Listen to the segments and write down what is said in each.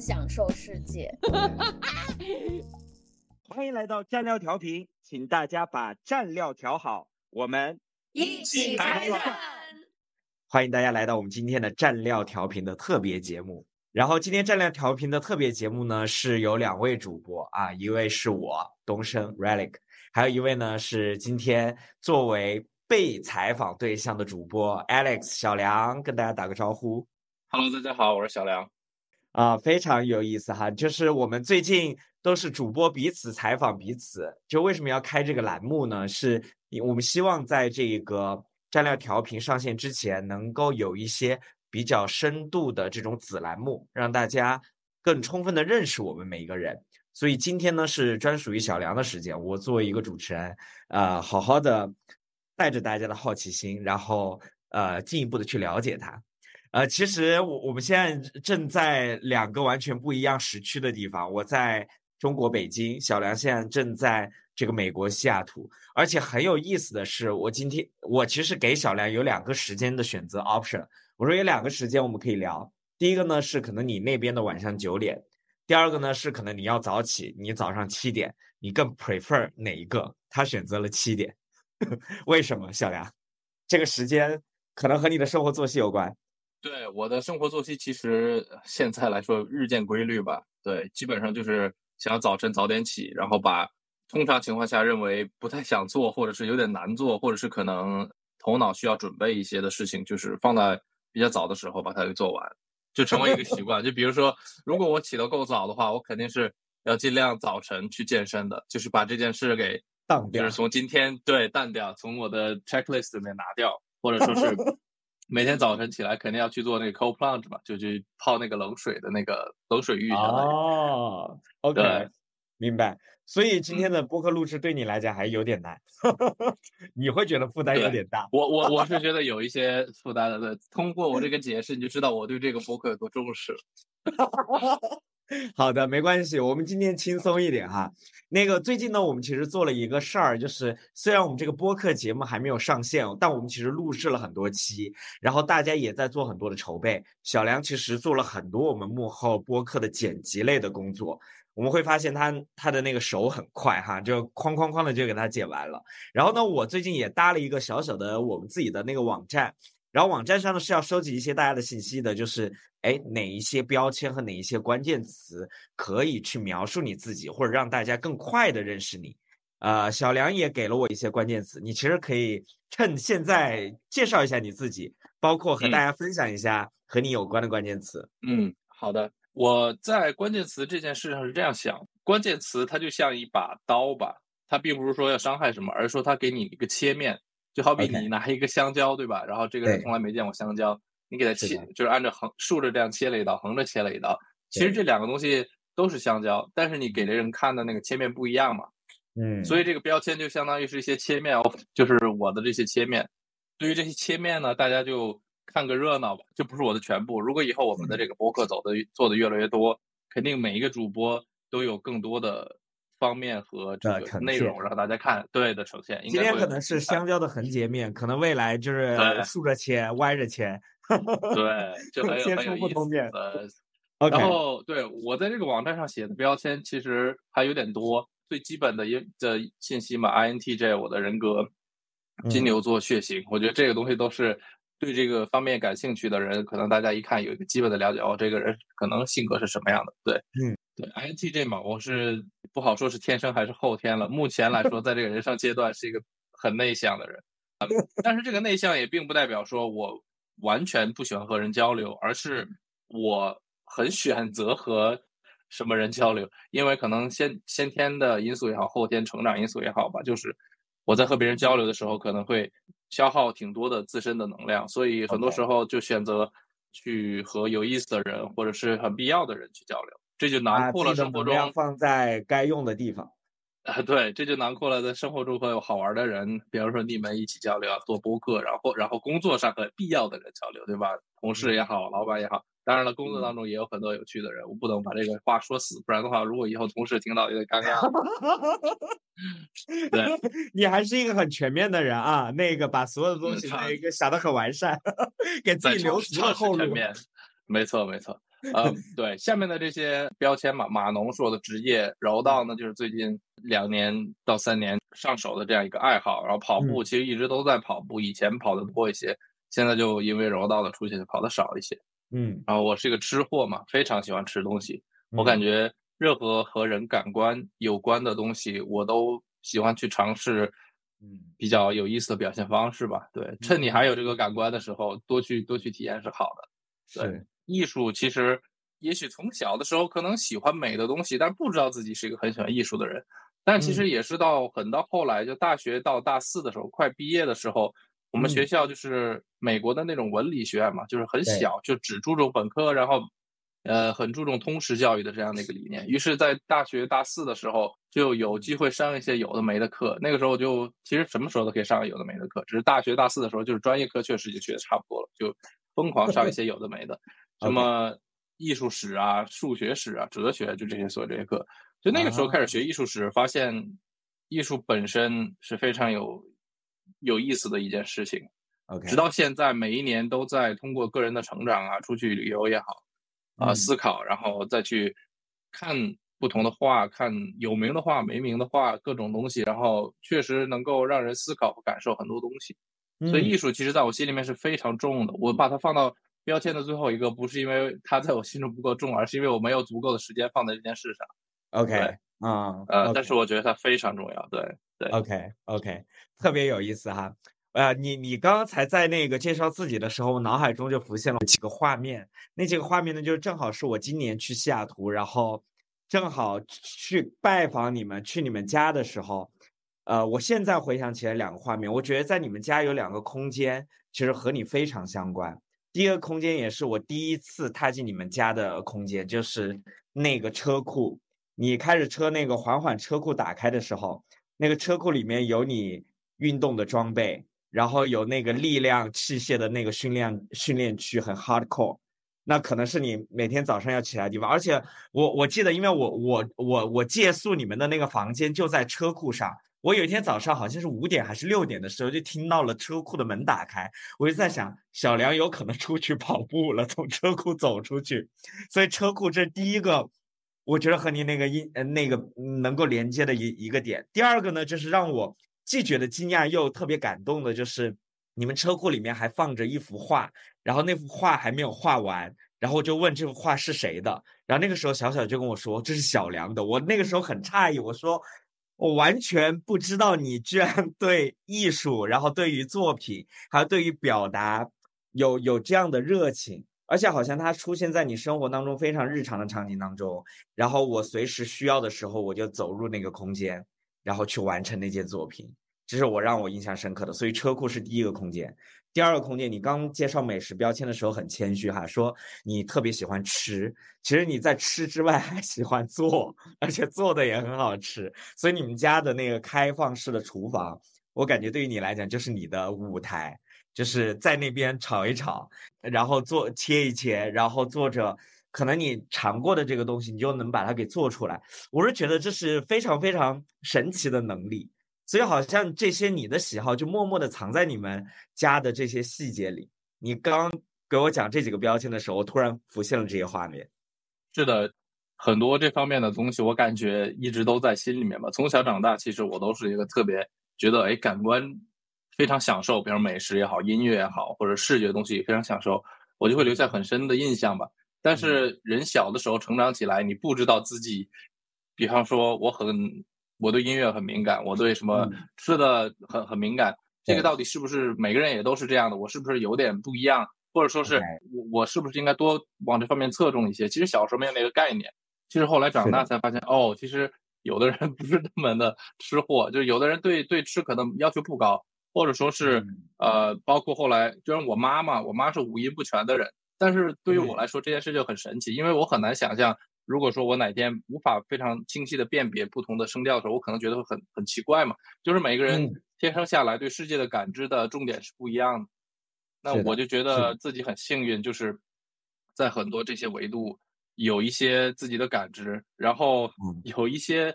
享受世界。欢迎来到蘸料调频，请大家把蘸料调好，我们一起开饭。欢迎大家来到我们今天的蘸料调频的特别节目。然后今天蘸料调频的特别节目呢，是有两位主播啊，一位是我东升 Relic，还有一位呢是今天作为被采访对象的主播 Alex 小梁，跟大家打个招呼。Hello，大家好，我是小梁。啊，非常有意思哈！就是我们最近都是主播彼此采访彼此，就为什么要开这个栏目呢？是我们希望在这个蘸料调频上线之前，能够有一些比较深度的这种子栏目，让大家更充分的认识我们每一个人。所以今天呢是专属于小梁的时间，我作为一个主持人，呃，好好的带着大家的好奇心，然后呃进一步的去了解他。呃，其实我我们现在正在两个完全不一样时区的地方。我在中国北京，小梁现在正在这个美国西雅图。而且很有意思的是，我今天我其实给小梁有两个时间的选择 option。我说有两个时间我们可以聊。第一个呢是可能你那边的晚上九点，第二个呢是可能你要早起，你早上七点，你更 prefer 哪一个？他选择了七点，为什么？小梁，这个时间可能和你的生活作息有关。对我的生活作息，其实现在来说日渐规律吧。对，基本上就是想要早晨早点起，然后把通常情况下认为不太想做，或者是有点难做，或者是可能头脑需要准备一些的事情，就是放在比较早的时候把它给做完，就成为一个习惯。就比如说，如果我起得够早的话，我肯定是要尽量早晨去健身的，就是把这件事给淡掉，就是从今天对淡掉，从我的 checklist 里面拿掉，或者说是。每天早晨起来肯定要去做那个 cold plunge 嘛，就去泡那个冷水的那个冷水浴。哦，OK，明白。所以今天的播客录制对你来讲还有点难，你会觉得负担有点大。我我我是觉得有一些负担的。对，通过我这个解释，你就知道我对这个播客有多重视。好的，没关系，我们今天轻松一点哈。那个最近呢，我们其实做了一个事儿，就是虽然我们这个播客节目还没有上线，但我们其实录制了很多期，然后大家也在做很多的筹备。小梁其实做了很多我们幕后播客的剪辑类的工作，我们会发现他他的那个手很快哈，就哐哐哐的就给他剪完了。然后呢，我最近也搭了一个小小的我们自己的那个网站。然后网站上呢是要收集一些大家的信息的，就是哎哪一些标签和哪一些关键词可以去描述你自己，或者让大家更快的认识你。呃，小梁也给了我一些关键词，你其实可以趁现在介绍一下你自己，包括和大家分享一下和你有关的关键词。嗯，好的。我在关键词这件事上是这样想，关键词它就像一把刀吧，它并不是说要伤害什么，而是说它给你一个切面。就好比你拿一个香蕉，对吧？然后这个人从来没见过香蕉，你给他切，就是按照横竖着这样切了一刀，横着切了一刀。其实这两个东西都是香蕉，但是你给的人看的那个切面不一样嘛。嗯，所以这个标签就相当于是一些切面，就是我的这些切面。对于这些切面呢，大家就看个热闹吧，就不是我的全部。如果以后我们的这个博客走的做的越来越多，肯定每一个主播都有更多的。方面和这个内容让大家看，对的呈现。今天可能是香蕉的横截面，可能未来就是竖着切、歪着切。对，就 很有切出不同面。然后，对我在这个网站上写的标签其实还有点多，最基本的一的信息嘛，INTJ 我的人格，金牛座血型，我觉得这个东西都是对这个方面感兴趣的人，可能大家一看有一个基本的了解，哦，这个人可能性格是什么样的。对，嗯。对，INTJ 嘛，我是不好说是天生还是后天了。目前来说，在这个人生阶段是一个很内向的人，但是这个内向也并不代表说我完全不喜欢和人交流，而是我很选择和什么人交流，因为可能先先天的因素也好，后天成长因素也好吧，就是我在和别人交流的时候，可能会消耗挺多的自身的能量，所以很多时候就选择去和有意思的人或者是很必要的人去交流。这就囊括了生活中放在该用的地方啊，对，这就囊括了在生活中会有好玩的人，比如说你们一起交流啊，做播客，然后然后工作上和必要的人交流，对吧？同事也好，老板也好，当然了，工作当中也有很多有趣的人，我不能把这个话说死，不然的话，如果以后同事听到有点尴尬。对，你还是一个很全面的人啊，那个把所有的东西那个想得很完善，给自己留足了后路。没错没错。呃，对，下面的这些标签嘛，码农是我的职业，柔道呢就是最近两年到三年上手的这样一个爱好，然后跑步其实一直都在跑步，以前跑的多一些，现在就因为柔道的出现跑的少一些。嗯，然后我是一个吃货嘛，非常喜欢吃东西，我感觉任何和人感官有关的东西，我都喜欢去尝试，嗯，比较有意思的表现方式吧。对，趁你还有这个感官的时候，多去多去体验是好的。对。艺术其实，也许从小的时候可能喜欢美的东西，但不知道自己是一个很喜欢艺术的人。但其实也是到很到后来，就大学到大四的时候，快毕业的时候，我们学校就是美国的那种文理学院嘛，就是很小，就只注重本科，然后，呃，很注重通识教育的这样的一个理念。于是，在大学大四的时候，就有机会上一些有的没的课。那个时候就其实什么时候都可以上有的没的课，只是大学大四的时候，就是专业课确实就学的差不多了，就疯狂上一些有的没的。什么艺术史啊、数学史啊、哲学，就这些所有这些课，就那个时候开始学艺术史，发现艺术本身是非常有有意思的一件事情。OK，直到现在，每一年都在通过个人的成长啊，出去旅游也好，啊，思考，然后再去看不同的画，看有名的画、没名的画，各种东西，然后确实能够让人思考和感受很多东西。所以艺术其实在我心里面是非常重的，我把它放到。标签的最后一个不是因为它在我心中不够重，而是因为我没有足够的时间放在这件事上。OK，啊，呃，但是我觉得它非常重要。对对，OK，OK，特别有意思哈。呃，你你刚才在那个介绍自己的时候，我脑海中就浮现了几个画面。那几个画面呢，就正好是我今年去西雅图，然后正好去拜访你们，去你们家的时候，呃，我现在回想起来两个画面，我觉得在你们家有两个空间，其实和你非常相关。第一个空间也是我第一次踏进你们家的空间，就是那个车库。你开着车，那个缓缓车库打开的时候，那个车库里面有你运动的装备，然后有那个力量器械的那个训练训练区，很 hardcore。那可能是你每天早上要起来的地方。而且我我记得，因为我我我我借宿你们的那个房间就在车库上。我有一天早上好像是五点还是六点的时候，就听到了车库的门打开，我就在想，小梁有可能出去跑步了，从车库走出去，所以车库这第一个，我觉得和你那个音呃那个能够连接的一一个点。第二个呢，就是让我既觉得惊讶又特别感动的，就是你们车库里面还放着一幅画，然后那幅画还没有画完，然后就问这幅画是谁的，然后那个时候小小就跟我说这是小梁的，我那个时候很诧异，我说。我完全不知道你居然 对艺术，然后对于作品，还有对于表达有有这样的热情，而且好像它出现在你生活当中非常日常的场景当中。然后我随时需要的时候，我就走入那个空间，然后去完成那件作品。这是我让我印象深刻的。所以车库是第一个空间。第二个空间，你刚介绍美食标签的时候很谦虚哈，说你特别喜欢吃，其实你在吃之外还喜欢做，而且做的也很好吃。所以你们家的那个开放式的厨房，我感觉对于你来讲就是你的舞台，就是在那边炒一炒，然后做切一切，然后做着可能你尝过的这个东西，你就能把它给做出来。我是觉得这是非常非常神奇的能力。所以好像这些你的喜好就默默的藏在你们家的这些细节里。你刚给我讲这几个标签的时候，我突然浮现了这些画面。是的，很多这方面的东西，我感觉一直都在心里面吧。从小长大，其实我都是一个特别觉得哎，感官非常享受，比如美食也好，音乐也好，或者视觉东西非常享受，我就会留下很深的印象吧。但是人小的时候成长起来，你不知道自己，比方说我很。我对音乐很敏感，我对什么吃的很很敏感。这个到底是不是每个人也都是这样的？我是不是有点不一样？或者说是我我是不是应该多往这方面侧重一些？其实小时候没有那个概念，其实后来长大才发现，哦，其实有的人 不是那么的吃货，就是有的人对对吃可能要求不高，或者说是呃，包括后来，就像我妈妈，我妈是五音不全的人，但是对于我来说这件事就很神奇，因为我很难想象。如果说我哪天无法非常清晰的辨别不同的声调的时候，我可能觉得会很很奇怪嘛。就是每个人天生下来对世界的感知的重点是不一样的。那我就觉得自己很幸运，就是在很多这些维度有一些自己的感知，然后有一些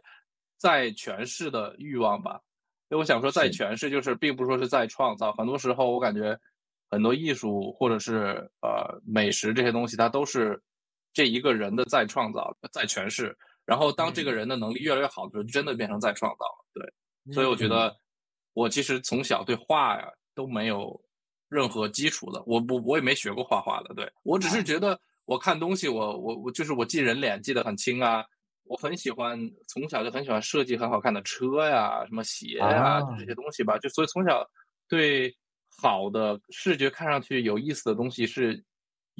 在诠释的欲望吧。所以我想说，在诠释就是并不是说是在创造。很多时候我感觉很多艺术或者是呃美食这些东西，它都是这一个人的再创造、再诠释。然后当这个人的能力越来越好的时候，真的变成再创造了。对，所以我觉得我其实从小对画呀都没有任何基础的，我我我也没学过画画的。对我只是觉得我看东西，我我我就是我记人脸记得很清啊。我很喜欢，从小就很喜欢设计很好看的车呀，什么鞋呀，就这些东西吧。就所以从小对好的视觉看上去有意思的东西是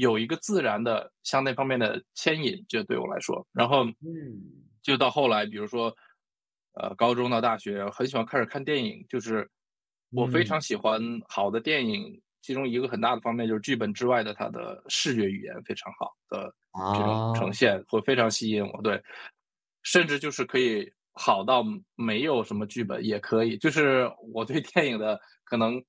有一个自然的向那方面的牵引，就对我来说。然后，嗯，就到后来，比如说，呃，高中到大学，很喜欢开始看电影。就是我非常喜欢好的电影，其中一个很大的方面就是剧本之外的它的视觉语言非常好的这种呈现，会非常吸引我。对。甚至就是可以好到没有什么剧本也可以，就是我对电影的可能，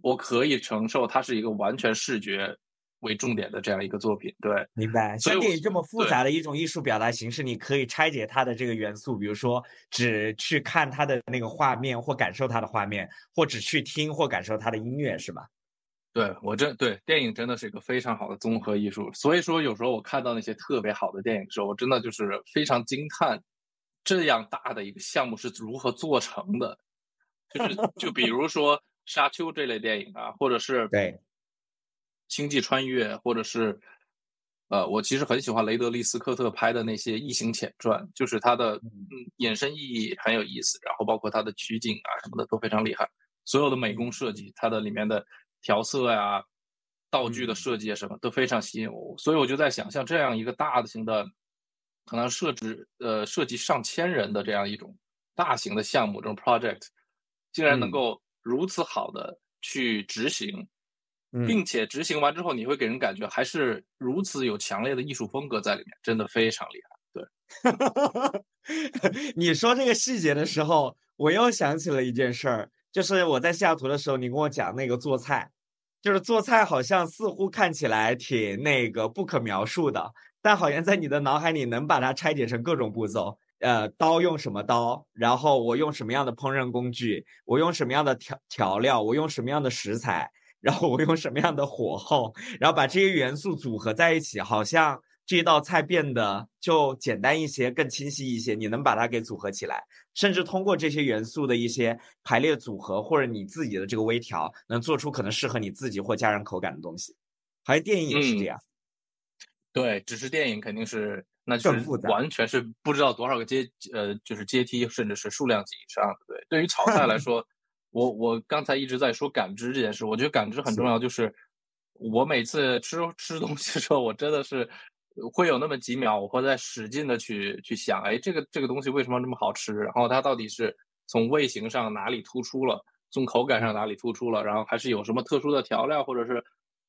我可以承受它是一个完全视觉为重点的这样一个作品。对，明白。所以电影这么复杂的一种艺术表达形式，你可以拆解它的这个元素，比如说只去看它的那个画面或感受它的画面，或只去听或感受它的音乐，是吧？对我这对电影真的是一个非常好的综合艺术，所以说有时候我看到那些特别好的电影的时候，我真的就是非常惊叹，这样大的一个项目是如何做成的。就是就比如说《沙丘》这类电影啊，或者是对《星际穿越》，或者是呃，我其实很喜欢雷德利·斯科特拍的那些异形前传，就是它的嗯。衍生意义很有意思，然后包括它的取景啊什么的都非常厉害，所有的美工设计，它的里面的。调色呀，道具的设计啊，什么都非常吸引我，所以我就在想，像这样一个大型的，可能设置呃涉及上千人的这样一种大型的项目，这种 project，竟然能够如此好的去执行，并且执行完之后，你会给人感觉还是如此有强烈的艺术风格在里面，真的非常厉害。对，你说这个细节的时候，我又想起了一件事儿。就是我在西雅图的时候，你跟我讲那个做菜，就是做菜好像似乎看起来挺那个不可描述的，但好像在你的脑海里能把它拆解成各种步骤。呃，刀用什么刀，然后我用什么样的烹饪工具，我用什么样的调调料，我用什么样的食材，然后我用什么样的火候，然后把这些元素组合在一起，好像。这道菜变得就简单一些，更清晰一些。你能把它给组合起来，甚至通过这些元素的一些排列组合，或者你自己的这个微调，能做出可能适合你自己或家人口感的东西。好像电影也是这样。对，只是电影肯定是那就是完全是不知道多少个阶呃，就是阶梯，甚至是数量级以上的。对，对于炒菜来 说，我我刚才一直在说感知这件事，我觉得感知很重要。就是我每次吃 吃东西的时候，我真的是。会有那么几秒，我会在使劲的去去想，哎，这个这个东西为什么这么好吃？然后它到底是从味型上哪里突出了，从口感上哪里突出了？然后还是有什么特殊的调料，或者是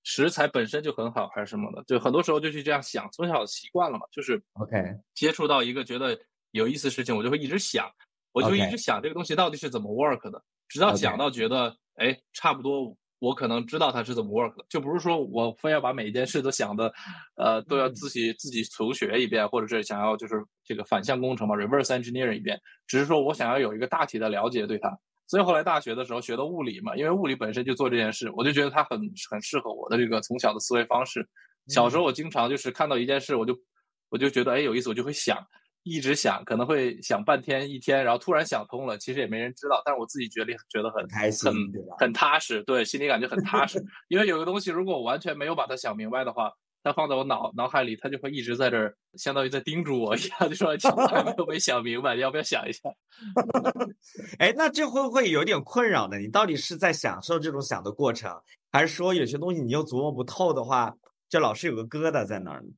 食材本身就很好，还是什么的？就很多时候就去这样想，从小习惯了嘛，就是 OK 接触到一个觉得有意思事情，我就会一直想，我就一直想这个东西到底是怎么 work 的，直到讲到觉得，哎，差不多。我可能知道它是怎么 work 的，就不是说我非要把每一件事都想的，呃，都要自己自己重学一遍，或者是想要就是这个反向工程嘛，reverse engineering 一遍，只是说我想要有一个大体的了解对它。所以后来大学的时候学的物理嘛，因为物理本身就做这件事，我就觉得它很很适合我的这个从小的思维方式。小时候我经常就是看到一件事，我就我就觉得哎有意思，我就会想。一直想，可能会想半天一天，然后突然想通了，其实也没人知道，但是我自己觉得觉得很开心，很很踏实，对，心里感觉很踏实。因为有个东西，如果我完全没有把它想明白的话，它放在我脑脑海里，它就会一直在这儿，相当于在叮嘱我一样，就说还没有没想明白，要不要想一下？哎，那这会不会有点困扰呢？你到底是在享受这种想的过程，还是说有些东西你又琢磨不透的话，就老是有个疙瘩在那儿呢？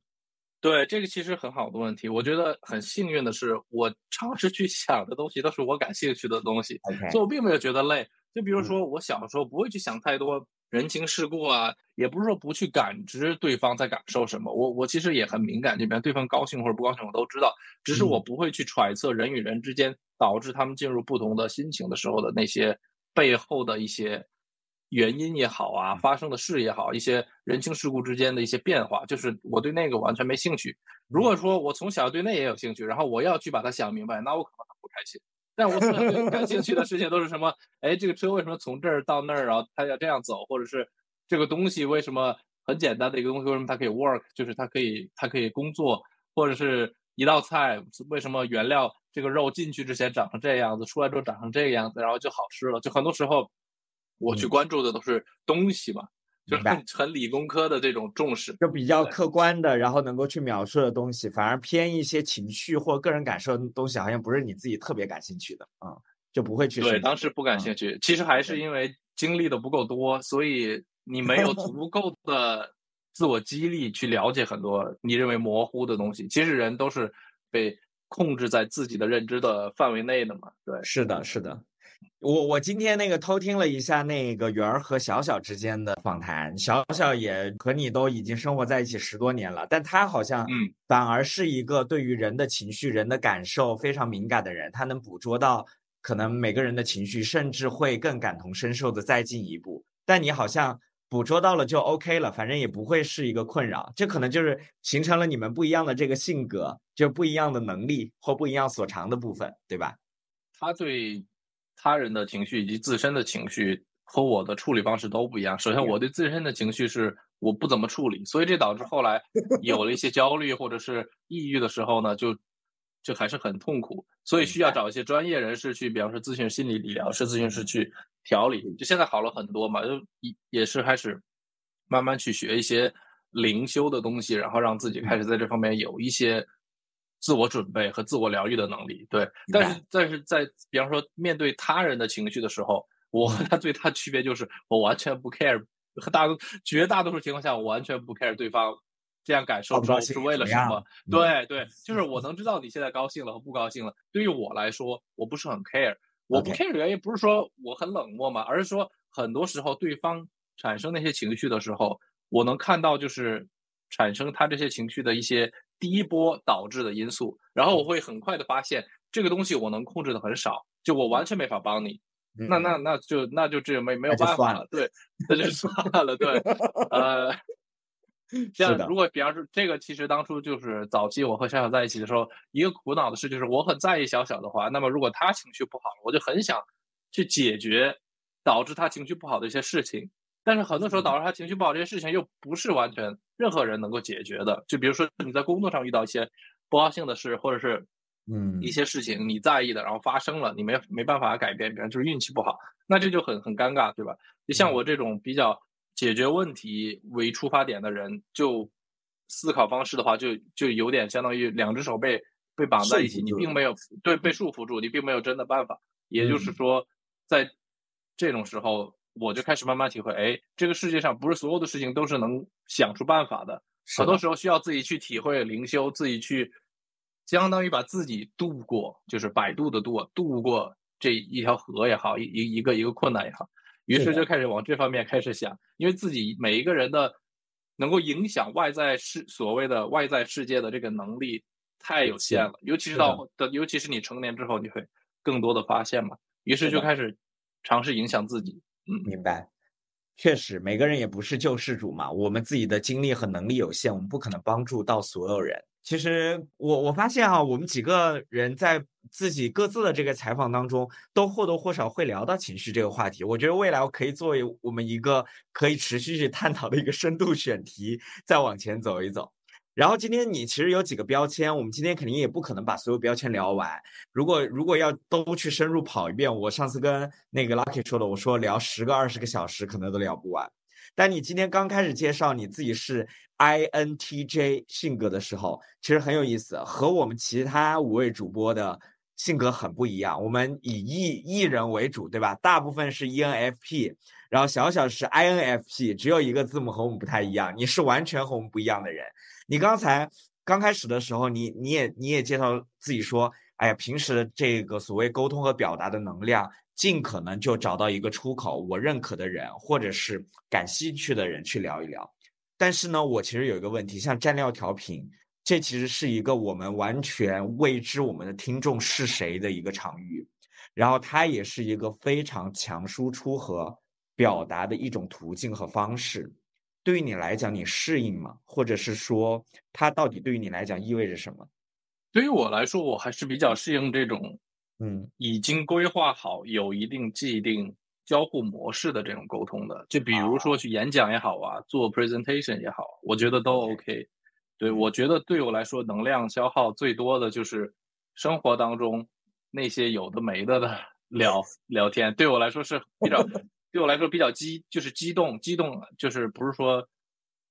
对这个其实很好的问题，我觉得很幸运的是，我尝试去想的东西都是我感兴趣的东西，所以我并没有觉得累。就比如说，我小时候不会去想太多人情世故啊，也不是说不去感知对方在感受什么。我我其实也很敏感，这边对方高兴或者不高兴我都知道，只是我不会去揣测人与人之间导致他们进入不同的心情的时候的那些背后的一些。原因也好啊，发生的事也好，一些人情世故之间的一些变化，就是我对那个完全没兴趣。如果说我从小对那也有兴趣，然后我要去把它想明白，那我可能很不开心。但我最感兴趣的事情都是什么？哎，这个车为什么从这儿到那儿，然后它要这样走，或者是这个东西为什么很简单的一个东西，为什么它可以 work，就是它可以它可以工作，或者是一道菜为什么原料这个肉进去之前长成这样子，出来之后长成这个样子，然后就好吃了。就很多时候我去关注的都是东西嘛。就是很很理工科的这种重视，就比较客观的，然后能够去描述的东西，反而偏一些情绪或个人感受的东西，好像不是你自己特别感兴趣的啊，就不会去。对，当时不感兴趣，其实还是因为经历的不够多，所以你没有足 够的自我激励去了解很多你认为模糊的东西。其实人都是被控制在自己的认知的范围内的嘛。对，是的，是的。我我今天那个偷听了一下那个圆儿和小小之间的访谈，小小也和你都已经生活在一起十多年了，但他好像嗯反而是一个对于人的情绪、人的感受非常敏感的人，他能捕捉到可能每个人的情绪，甚至会更感同身受的再进一步。但你好像捕捉到了就 OK 了，反正也不会是一个困扰，这可能就是形成了你们不一样的这个性格，就不一样的能力或不一样所长的部分，对吧？他对。他人的情绪以及自身的情绪和我的处理方式都不一样。首先，我对自身的情绪是我不怎么处理，所以这导致后来有了一些焦虑或者是抑郁的时候呢，就就还是很痛苦。所以需要找一些专业人士去，比方说咨询心理理疗师、咨询师去调理。就现在好了很多嘛，就也也是开始慢慢去学一些灵修的东西，然后让自己开始在这方面有一些。自我准备和自我疗愈的能力，对，但是但是在比方说面对他人的情绪的时候，我和他最大区别就是我完全不 care，和大多绝大多数情况下我完全不 care 对方这样感受之后是为了什么，对对，就是我能知道你现在高兴了和不高兴了，对于我来说我不是很 care，我不 care 的原因不是说我很冷漠嘛，而是说很多时候对方产生那些情绪的时候，我能看到就是产生他这些情绪的一些。第一波导致的因素，然后我会很快的发现这个东西我能控制的很少，就我完全没法帮你。那那那就那就这没没有办法了，对，那就算了，对，呃，像如果比方说这个，其实当初就是早期我和小小在一起的时候，一个苦恼的事就是我很在意小小的话，那么如果他情绪不好，我就很想去解决导致他情绪不好的一些事情。但是很多时候导致他情绪不好这些事情又不是完全任何人能够解决的。就比如说你在工作上遇到一些不高兴的事，或者是嗯一些事情你在意的，然后发生了，你没没办法改变，比方就是运气不好，那这就很很尴尬，对吧？就像我这种比较解决问题为出发点的人，就思考方式的话，就就有点相当于两只手被被绑在一起，你并没有对被束缚住，你并没有真的办法。也就是说，在这种时候。我就开始慢慢体会，哎，这个世界上不是所有的事情都是能想出办法的，很多时候需要自己去体会灵修，自己去相当于把自己渡过，就是百度的渡，渡过这一条河也好，一一一个一个困难也好，于是就开始往这方面开始想，因为自己每一个人的能够影响外在世所谓的外在世界的这个能力太有限了，尤其是到的，尤其是你成年之后，你会更多的发现嘛，于是就开始尝试影响自己。嗯，明白。确实，每个人也不是救世主嘛。我们自己的精力和能力有限，我们不可能帮助到所有人。其实，我我发现啊，我们几个人在自己各自的这个采访当中，都或多或少会聊到情绪这个话题。我觉得未来我可以作为我们一个可以持续去探讨的一个深度选题，再往前走一走。然后今天你其实有几个标签，我们今天肯定也不可能把所有标签聊完。如果如果要都去深入跑一遍，我上次跟那个 Lucky 说的，我说聊十个二十个小时可能都聊不完。但你今天刚开始介绍你自己是 INTJ 性格的时候，其实很有意思，和我们其他五位主播的性格很不一样。我们以 E E 人为主，对吧？大部分是 ENFP，然后小小是 INFP，只有一个字母和我们不太一样。你是完全和我们不一样的人。你刚才刚开始的时候，你你也你也介绍自己说，哎呀，平时的这个所谓沟通和表达的能量，尽可能就找到一个出口，我认可的人或者是感兴趣的人去聊一聊。但是呢，我其实有一个问题，像蘸料调频，这其实是一个我们完全未知我们的听众是谁的一个场域，然后它也是一个非常强输出和表达的一种途径和方式。对于你来讲，你适应吗？或者是说，它到底对于你来讲意味着什么？对于我来说，我还是比较适应这种，嗯，已经规划好、有一定既定交互模式的这种沟通的，就比如说去演讲也好啊，做 presentation 也好，我觉得都 OK。对我觉得对我来说，能量消耗最多的就是生活当中那些有的没的的 聊聊天，对我来说是比较，对我来说比较激，就是激动，激动就是不是说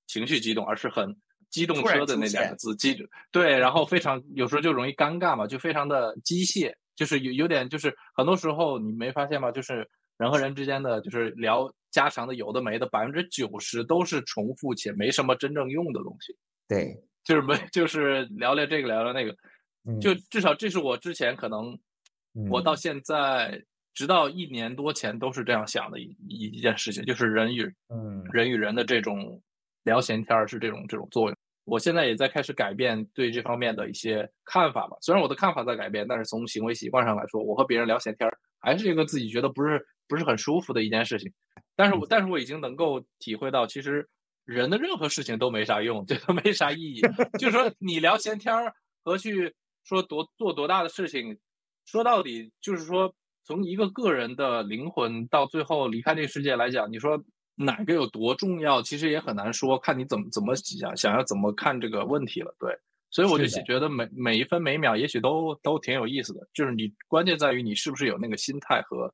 情绪激动，而是很机动车的那两个字，激对，然后非常有时候就容易尴尬嘛，就非常的机械，就是有有点就是很多时候你没发现吗？就是人和人之间的就是聊家常的有的没的，百分之九十都是重复且没什么真正用的东西。对，就是没，就是聊聊这个，聊聊那个，就至少这是我之前可能，我到现在直到一年多前都是这样想的一一件事情，就是人与嗯人与人的这种聊闲天儿是这种这种作用。我现在也在开始改变对这方面的一些看法吧。虽然我的看法在改变，但是从行为习惯上来说，我和别人聊闲天儿还是一个自己觉得不是不是很舒服的一件事情。但是我但是我已经能够体会到，其实。人的任何事情都没啥用，这都没啥意义。就是说，你聊闲天儿和去说多做多大的事情，说到底就是说，从一个个人的灵魂到最后离开这个世界来讲，你说哪个有多重要，其实也很难说，看你怎么怎么想，想要怎么看这个问题了。对，所以我就觉得每每一分每秒也许都都挺有意思的，就是你关键在于你是不是有那个心态和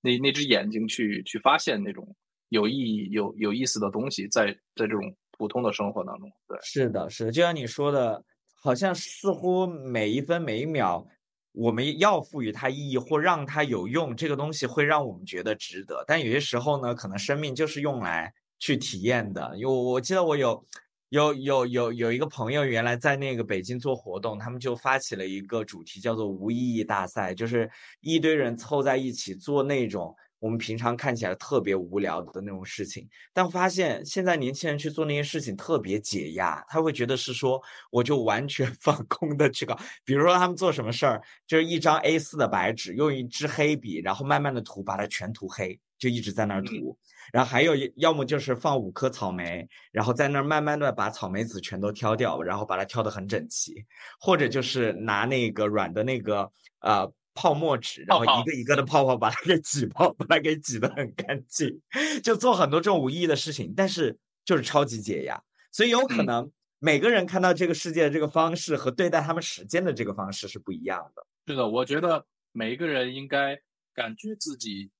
那那只眼睛去去发现那种。有意义、有有意思的东西，在在这种普通的生活当中，对，是的，是的，就像你说的，好像似乎每一分每一秒，我们要赋予它意义或让它有用，这个东西会让我们觉得值得。但有些时候呢，可能生命就是用来去体验的。因为我记得我有有有有有一个朋友，原来在那个北京做活动，他们就发起了一个主题，叫做“无意义大赛”，就是一堆人凑在一起做那种。我们平常看起来特别无聊的那种事情，但发现现在年轻人去做那些事情特别解压，他会觉得是说，我就完全 放空的去搞。比如说他们做什么事儿，就是一张 A4 的白纸，用一支黑笔，然后慢慢的涂，把它全涂黑，就一直在那儿涂。然后还有要么就是放五颗草莓，然后在那儿慢慢的把草莓籽全都挑掉，然后把它挑得很整齐，或者就是拿那个软的那个呃。泡沫纸，然后一个一个的泡泡把它给挤爆，把它给挤得很干净，就做很多这种无意义的事情，但是就是超级解压。所以有可能每个人看到这个世界的这个方式和对待他们时间的这个方式是不一样的。是的，我觉得每一个人应该感觉自己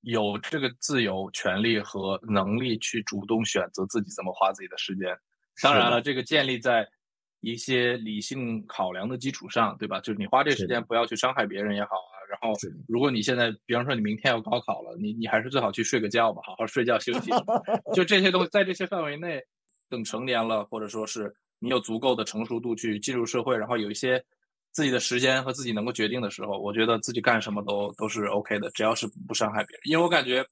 有这个自由、权利和能力去主动选择自己怎么花自己的时间。当然了，这个建立在。一些理性考量的基础上，对吧？就是你花这时间不要去伤害别人也好啊。然后，如果你现在，比方说你明天要高考了，你你还是最好去睡个觉吧，好好睡觉休息。就这些东西，在这些范围内，等成年了，或者说是你有足够的成熟度去进入社会，然后有一些自己的时间和自己能够决定的时候，我觉得自己干什么都都是 OK 的，只要是不伤害别人。因为我感觉，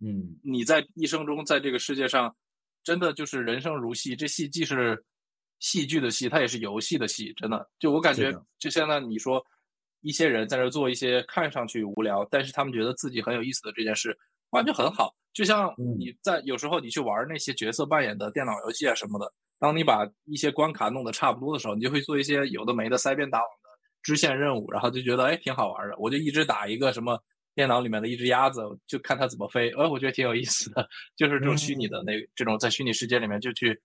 嗯，你在一生中在这个世界上，真的就是人生如戏，这戏既是。戏剧的戏，它也是游戏的戏，真的。就我感觉，就相当于你说，一些人在这做一些看上去无聊，但是他们觉得自己很有意思的这件事，完全很好。就像你在有时候你去玩那些角色扮演的电脑游戏啊什么的，当你把一些关卡弄得差不多的时候，你就会做一些有的没的塞边打网的支线任务，然后就觉得哎挺好玩的。我就一直打一个什么电脑里面的一只鸭子，就看它怎么飞，哎，我觉得挺有意思的。就是这种虚拟的那这种在虚拟世界里面就去。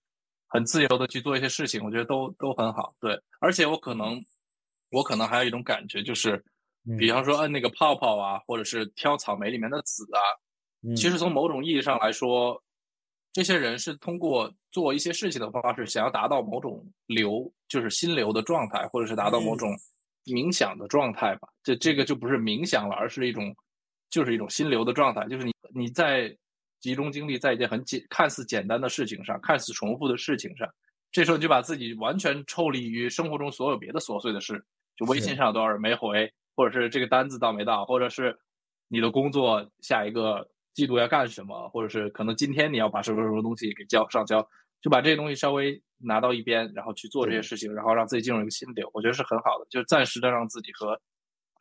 很自由的去做一些事情，我觉得都都很好。对，而且我可能，我可能还有一种感觉，就是，比方说按那个泡泡啊，或者是挑草莓里面的籽啊，其实从某种意义上来说，这些人是通过做一些事情的方式，想要达到某种流，就是心流的状态，或者是达到某种冥想的状态吧。这这个就不是冥想了，而是一种，就是一种心流的状态，就是你你在。集中精力在一件很简、看似简单的事情上，看似重复的事情上，这时候你就把自己完全抽离于生活中所有别的琐碎的事，就微信上有多少人没回，或者是这个单子到没到，或者是你的工作下一个季度要干什么，或者是可能今天你要把什么什么东西给交上交，就把这些东西稍微拿到一边，然后去做这些事情，然后让自己进入一个心流，我觉得是很好的，就暂时的让自己和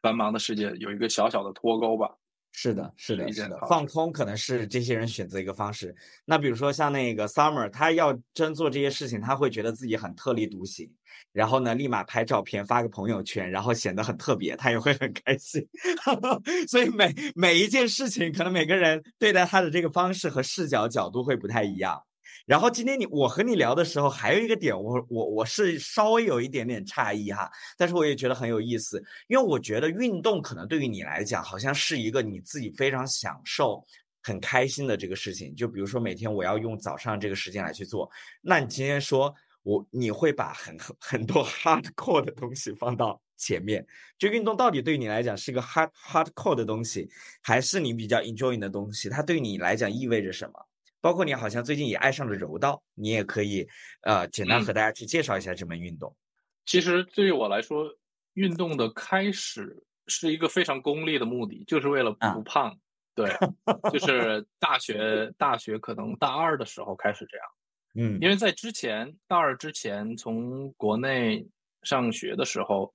繁忙的世界有一个小小的脱钩吧。是的，是的，是的，放空可能是这些人选择一个方式。那比如说像那个 Summer，他要真做这些事情，他会觉得自己很特立独行，然后呢，立马拍照片发个朋友圈，然后显得很特别，他也会很开心。所以每每一件事情，可能每个人对待他的这个方式和视角角度会不太一样。然后今天你我和你聊的时候，还有一个点，我我我是稍微有一点点诧异哈，但是我也觉得很有意思，因为我觉得运动可能对于你来讲，好像是一个你自己非常享受、很开心的这个事情。就比如说每天我要用早上这个时间来去做，那你今天说我你会把很 很多 hardcore 的东西放到前面，就运动到底对于你来讲是个 hard hardcore 的东西，还是你比较 enjoy 的东西？它对你来讲意味着什么？包括你好像最近也爱上了柔道，你也可以呃简单和大家去介绍一下这门运动。其实对于我来说，运动的开始是一个非常功利的目的，就是为了啊不胖。对，就是大学大学可能大二的时候开始这样，嗯因为在之前大二之前从国内上学的时候，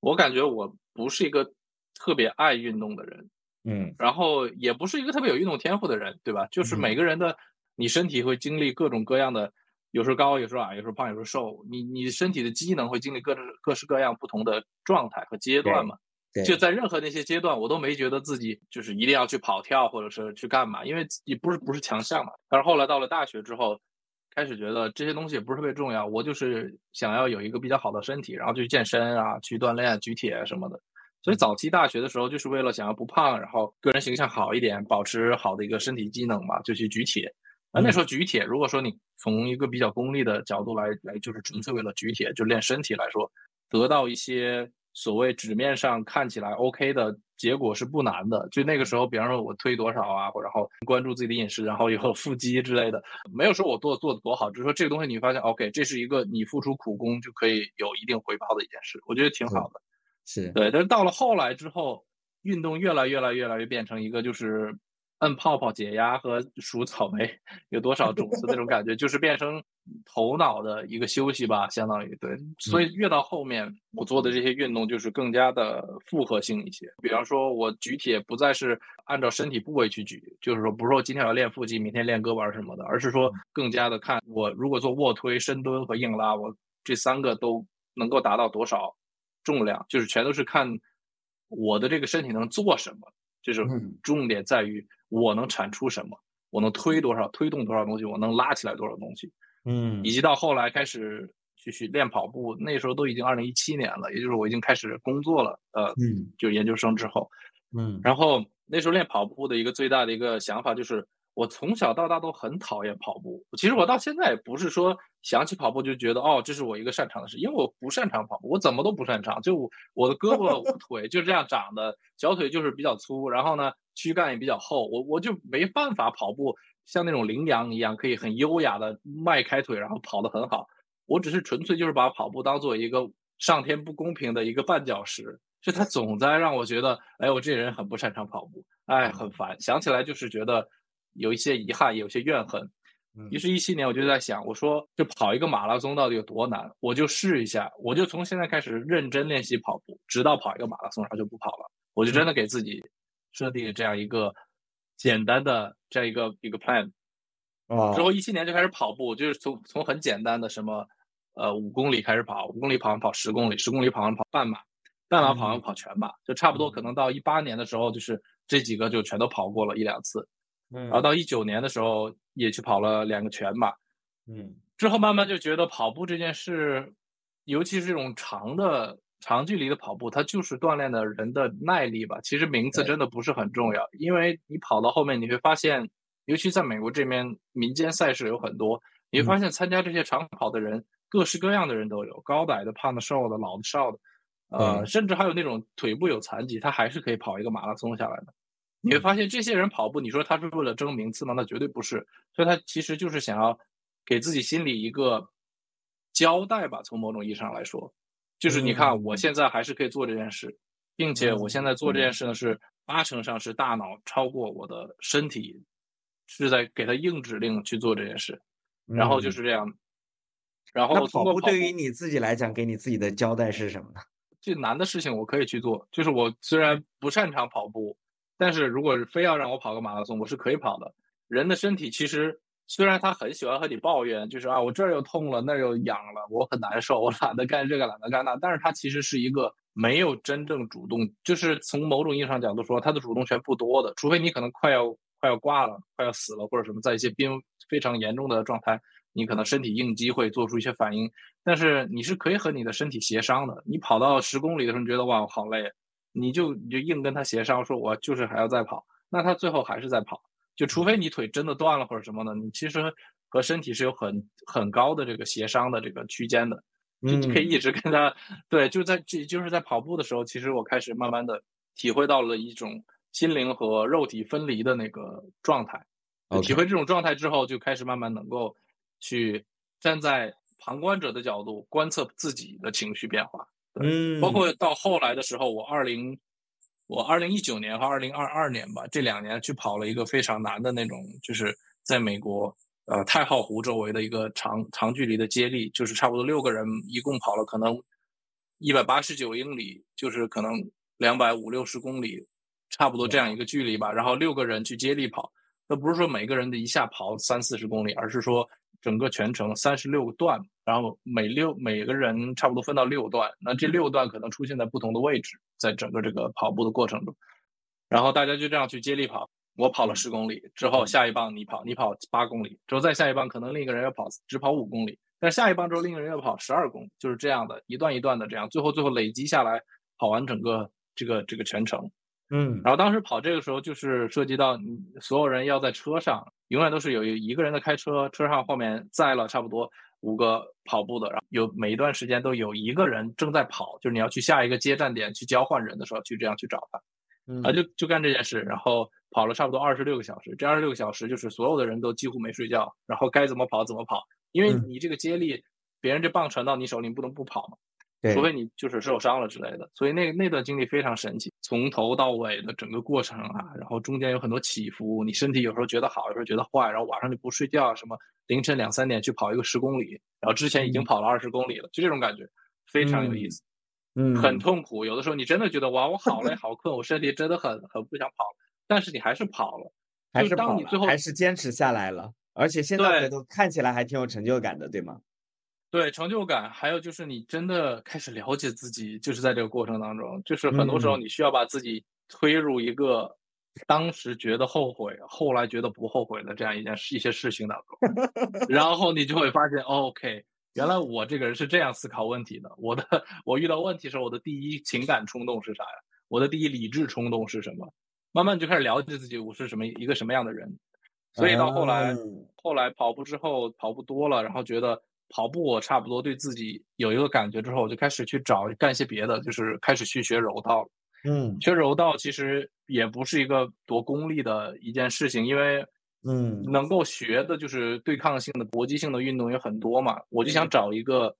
我感觉我不是一个特别爱运动的人，嗯然后也不是一个特别有运动天赋的人，对吧？就是嗯每个人的你身体会经历各种各样的，有时候高，有时候矮，有时候胖，有时候瘦，你你身体的机能会经历各种各式各样不同的状态和阶段嘛。对就在任何那些阶段，我都没觉得自己就是一定要去跑跳或者是去干嘛，因为也不是不是强项嘛。但是后来到了大学之后，开始觉得这些东西也不是特别重要，我就是想要有一个比较好的身体，然后就去健身啊，去锻炼、举铁什么的。所以早期大学的时候，就是为了想要不胖，然后个人形象好一点，保持好的一个身体机能嘛，就去举铁。啊，那时候举铁，如果说你从一个比较功利的角度来来，就是纯粹为了举铁，就练身体来说，得到一些所谓纸面上看起来 OK 的结果是不难的。就那个时候，比方说我推多少啊，或然后关注自己的饮食，然后以后 腹肌之类的，没有说我做做的多好，只是说这个东西你发现 OK，这是一个你付出苦功就可以有一定回报的一件事，我觉得挺好的。是对，但是到了后来之后，运动越来越来越来越变成一个就是摁泡泡解压和数草莓有多少种子那种感觉，就是变成头脑的一个休息吧，相当于对。所以越到后面，我做的这些运动就是更加的复合性一些。比方说，我举铁不再是按照身体部位去举，就是说不是说今天要练腹肌，明天练胳膊什么的，而是说更加的看我如果做卧推、深蹲和硬拉，我这三个都能够达到多少重量，就是全都是看我的这个身体能做什么，就是嗯。重点在于我能产出什么，我能推多少，推动多少东西，我能拉起来多少东西，嗯。以及到后来开始去去练跑步，那时候都已经二零一七年了，也就是我已经开始工作了，呃，嗯。就研究生之后，嗯。然后那时候练跑步的一个最大的一个想法就是，我从小到大都很讨厌跑步。其实我到现在也不是说想起跑步就觉得哦，这是我一个擅长的事，因为我不擅长跑步，我怎么都不擅长。就我的胳膊、腿就这样长的，小腿就是比较粗，然后呢，躯干也比较厚，我我就没办法跑步像那种羚羊一样，可以很优雅的迈开腿，然后跑得很好。我只是纯粹就是把跑步当做一个上天不公平的一个绊脚石。就他总在让我觉得，哎，我这人很不擅长跑步，哎，很烦。想起来就是觉得有一些遗憾，有些怨恨。嗯于是，一七年我就在想，我说，就跑一个马拉松到底有多难？我就试一下，我就从现在开始认真练习跑步，直到跑一个马拉松，然后就不跑了。我就真的给自己设定这样一个简单的这样一个一个 plan。哦之后一七年就开始跑步，就是从从很简单的什么呃五公里开始跑，五公里跑完跑十公里，十公里跑完跑半马，半马跑完嗯跑全马，就差不多嗯可能到一八年的时候，就是这几个就全都跑过了一两次，嗯。然后到一九年的时候也去跑了两个全马，嗯。之后慢慢就觉得跑步这件事，尤其是这种长的长距离的跑步，它就是锻炼的人的耐力吧。其实名字真的不是很重要，因为你跑到后面你会发现，尤其在美国这边民间赛事有很多，你会发现参加这些长跑的人，各式各样的人都有，高的、矮的、胖的、瘦的、老的、少的，呃，甚至还有那种腿部有残疾，他还是可以跑一个马拉松下来的。你会发现，这些人跑步，你说他是为了争名次吗？那绝对不是。所以他其实就是想要给自己心里一个交代吧。从某种意义上来说，就是你看，我嗯现在还是可以做这件事，并且我现在做这件事呢，是八成上是大脑超过我的身体，是在给他硬指令去做这件事。然后就嗯是这样，然后跑步对于你自己来讲，给你自己的交代是什么呢？最难的事情我可以去做，就是我虽然不擅长跑步，但是如果是非要让我跑个马拉松，我是可以跑的。人的身体其实虽然他很喜欢和你抱怨，就是啊我这儿又痛了，那儿又痒了，我很难受，我懒得干这个，懒得干那，但是他其实是一个没有真正主动，就是从某种意义上角度说，他的主动权不多的，除非你可能快要快要挂了，快要死了，或者什么，在一些边非常严重的状态，你可能身体应激会做出一些反应，但是你是可以和你的身体协商的。你跑到十公里的时候，你觉得哇好累，你就你就硬跟他协商，说我就是还要再跑，那他最后还是在跑。就除非你腿真的断了或者什么的，你其实和身体是有很很高的这个协商的这个区间的，就你可以一直跟他对，就在这就是在跑步的时候，其实我开始慢慢的体会到了一种心灵和肉体分离的那个状态，体会这种状态之后，就开始慢慢能够去站在旁观者的角度观测自己的情绪变化，嗯，包括到后来的时候，我二零。我二零一九年和二零二二年吧，这两年去跑了一个非常难的那种，就是在美国呃太浩湖周围的一个长长距离的接力，就是差不多六个人一共跑了可能一百八十九英里，就是可能两百五六十公里，差不多这样一个距离吧。然后六个人去接力跑，那不是说每个人的一下跑三四十公里，而是说整个全程三十六段，然后每六每个人差不多分到六段，那这六段可能出现在不同的位置。在整个这个跑步的过程中，然后大家就这样去接力跑。我跑了十公里之后，下一棒你跑，你跑八公里之后再下一棒，可能另一个人要跑只跑五公里，但下一棒之后另一个人要跑十二公里，就是这样的一段一段的这样，最后最后累积下来跑完整个这个这个全程。嗯，然后当时跑这个时候就是涉及到所有人要在车上，永远都是有一个人在开车，车上后面载了差不多。五个跑步的，然后有每一段时间都有一个人正在跑，就是你要去下一个接站点去交换人的时候，去这样去找他，啊，就就干这件事，然后跑了差不多二十六个小时，这二十六个小时就是所有的人都几乎没睡觉，然后该怎么跑怎么跑，因为你这个接力，别人这棒传到你手里，你不能不跑嘛。除非你就是受伤了之类的，所以那那段经历非常神奇，从头到尾的整个过程啊，然后中间有很多起伏，你身体有时候觉得好，有时候觉得坏，然后晚上就不睡觉，什么凌晨两三点去跑一个十公里，然后之前已经跑了二十公里了，就这种感觉非常有意思，嗯，很。痛苦，有的时候你真的觉得哇，我好累好困，我身体真的很很不想跑，但是你还是跑了，还是当你最后还是坚持下来了，而且现在都看起来还挺有成就感的，对吗？对成就感，还有就是你真的开始了解自己，就是在这个过程当中，就是很多时候你需要把自己推入一个当时觉得后悔，后来觉得不后悔的这样一件事、一些事情当中，然后你就会发现，OK，原来我这个人是这样思考问题的。我的我遇到问题时候，我的第一情感冲动是啥呀？我的第一理智冲动是什么？慢慢就开始了解自己，我是什么一个什么样的人。所以到后来，后来跑步之后，跑步多了，然后觉得。跑步我差不多对自己有一个感觉之后，我就开始去找干一些别的，就是开始去学柔道。嗯，学柔道其实也不是一个多功利的一件事情，因为嗯，能够学的就是对抗性的搏击性的运动有很多嘛。我就想找一个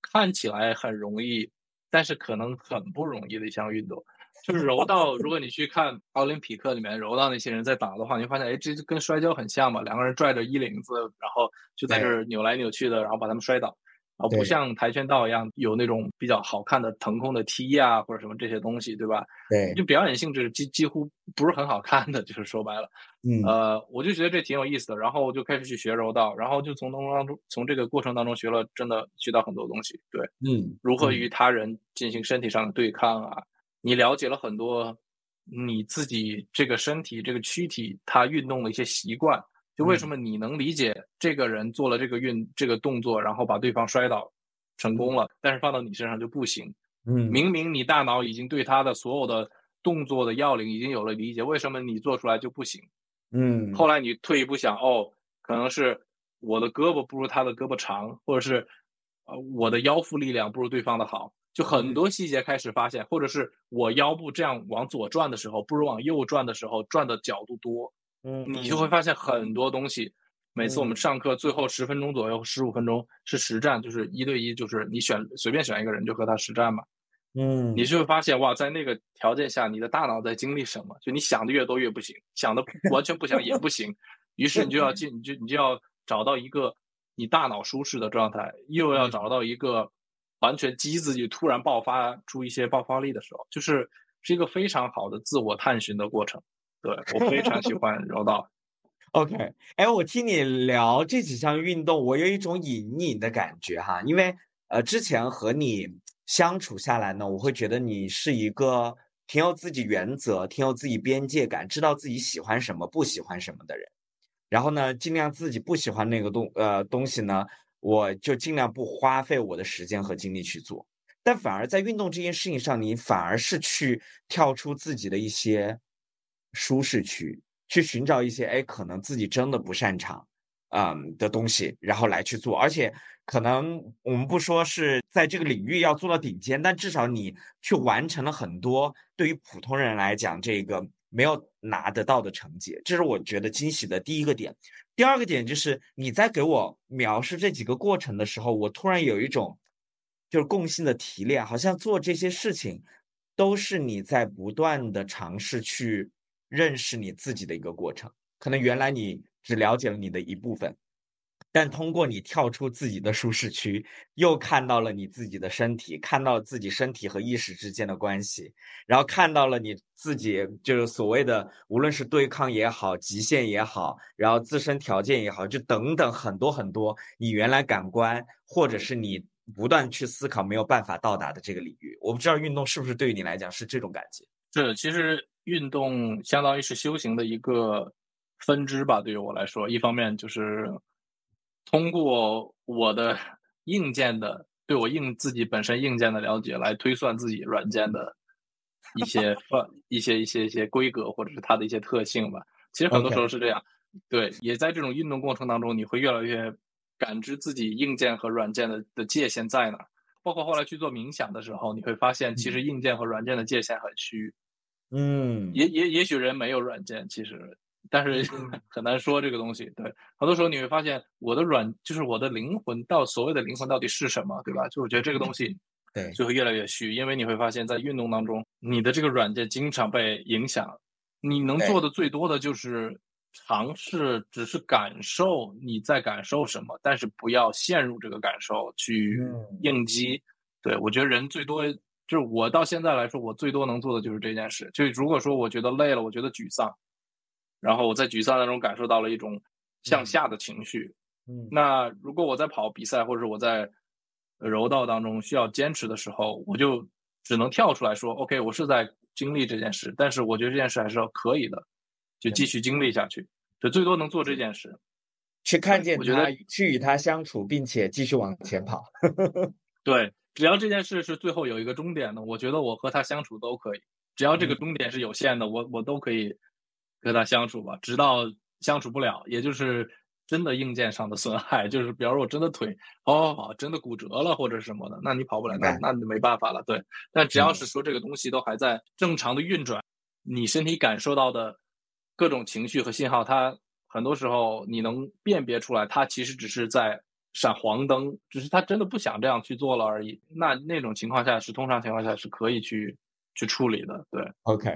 看起来很容易，但是可能很不容易的一项运动。就是柔道，如果你去看奥林匹克里面柔道那些人在打的话，你会发现，哎，这就跟摔跤很像嘛，两个人拽着衣领子，然后就在这儿扭来扭去的，然后把他们摔倒，然后不像跆拳道一样有那种比较好看的腾空的踢啊或者什么这些东西，对吧？对，就表演性质几几乎不是很好看的，就是说白了，嗯，呃，我就觉得这挺有意思的，然后我就开始去学柔道，然后就从当中从这个过程当中学了，真的学到很多东西，对，嗯，如何与他人进行身体上的对抗啊。你了解了很多你自己这个身体这个躯体它运动的一些习惯，就为什么你能理解这个人做了这个运这个动作，然后把对方摔倒成功了，但是放到你身上就不行。嗯，明明你大脑已经对他的所有的动作的要领已经有了理解，为什么你做出来就不行？嗯，后来你退一步想，哦，可能是我的胳膊不如他的胳膊长，或者是呃我的腰腹力量不如对方的好。就很多细节开始发现，或者是我腰部这样往左转的时候，不如往右转的时候转的角度多，嗯，你就会发现很多东西。每次我们上课最后十分钟左右，十五分钟是实战，就是一对一，就是你选随便选一个人就和他实战嘛，嗯，你就会发现哇，在那个条件下，你的大脑在经历什么？就你想的越多越不行，想的 完全不想也不行，于是你就要 进，你就你就要找到一个你大脑舒适的状态，又要找到一个。完全激自己突然爆发出一些爆发力的时候，就是是一个非常好的自我探寻的过程。对我非常喜欢柔道。OK，哎，我听你聊这几项运动，我有一种隐隐的感觉哈，因为呃，之前和你相处下来呢，我会觉得你是一个挺有自己原则、挺有自己边界感、知道自己喜欢什么、不喜欢什么的人。然后呢，尽量自己不喜欢那个东呃东西呢，我就尽量不花费我的时间和精力去做。但反而在运动这件事情上，你反而是去跳出自己的一些舒适区。去寻找一些哎，可能自己真的不擅长，嗯的东西，然后来去做。而且可能我们不说是在这个领域要做到顶尖，但至少你去完成了很多对于普通人来讲这个没有拿得到的成绩，这是我觉得惊喜的第一个点。第二个点就是你在给我描述这几个过程的时候，我突然有一种就是共性的提炼，好像做这些事情都是你在不断的尝试去。认识你自己的一个过程，可能原来你只了解了你的一部分，但通过你跳出自己的舒适区，又看到了你自己的身体，看到自己身体和意识之间的关系，然后看到了你自己就是所谓的无论是对抗也好，极限也好，然后自身条件也好，就等等很多很多你原来感官或者是你不断去思考没有办法到达的这个领域。我不知道运动是不是对于你来讲是这种感觉？是，其实。运动相当于是修行的一个分支吧，对于我来说，一方面就是通过我的 硬件的对我硬自己本身硬件的了解，来推算自己软件的一些 一些一些一些规格或者是它的一些特性吧。其实很多时候是这样，对，也在这种运动过程当中，你会越来越感知自己硬件和软件的的界限在哪。包括后来去做冥想的时候，你会发现其实硬件和软件的界限很虚。嗯，也也也许人没有软件，其实，但是 很难说这个东西。对，很多时候你会发现，我的软就是我的灵魂，到所谓的灵魂到底是什么，对吧？就我觉得这个东西，对，就会越来越虚，因为你会发现在运动当中，你的这个软件经常被影响，你能做的最多的就是尝试，只是感受你在感受什么，但是不要陷入这个感受去应激。对我觉得人最多。就是我到现在来说，我最多能做的就是这件事。就如果说我觉得累了，我觉得沮丧，然后我在沮丧当中感受到了一种向下的情绪。嗯，那如果我在跑比赛或者我在柔道当中需要坚持的时候，我就只能跳出来说：“OK，我是在经历这件事，但是我觉得这件事还是可以的，就继续经历下去。就最多能做这件事，去看见他，去与他相处，并且继续往前跑。对。只要这件事是最后有一个终点的，我觉得我和他相处都可以。只要这个终点是有限的，我我都可以和他相处吧。直到相处不了，也就是真的硬件上的损害，就是比方说我真的腿跑跑跑真的骨折了或者什么的，那你跑不了，那那就没办法了。对，但只要是说这个东西都还在正常的运转，你身体感受到的各种情绪和信号，它很多时候你能辨别出来，它其实只是在。闪黄灯，只是他真的不想这样去做了而已。那那种情况下是通常情况下是可以去去处理的。对，OK，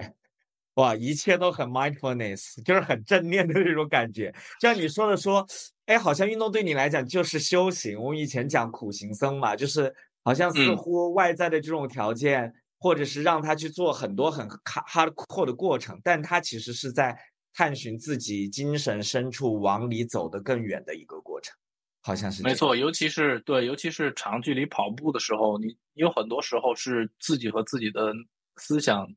哇，一切都很 mindfulness，就是很正念的那种感觉。像你说的说，哎，好像运动对你来讲就是修行。我们以前讲苦行僧嘛，就是好像似乎外在的这种条件，或者是让他去做很多很 hardcore 的过程，但他其实是在探寻自己精神深处往里走的更远的一个过程。好像是没错，尤其是对，尤其是长距离跑步的时候，你有很多时候是自己和自己的思想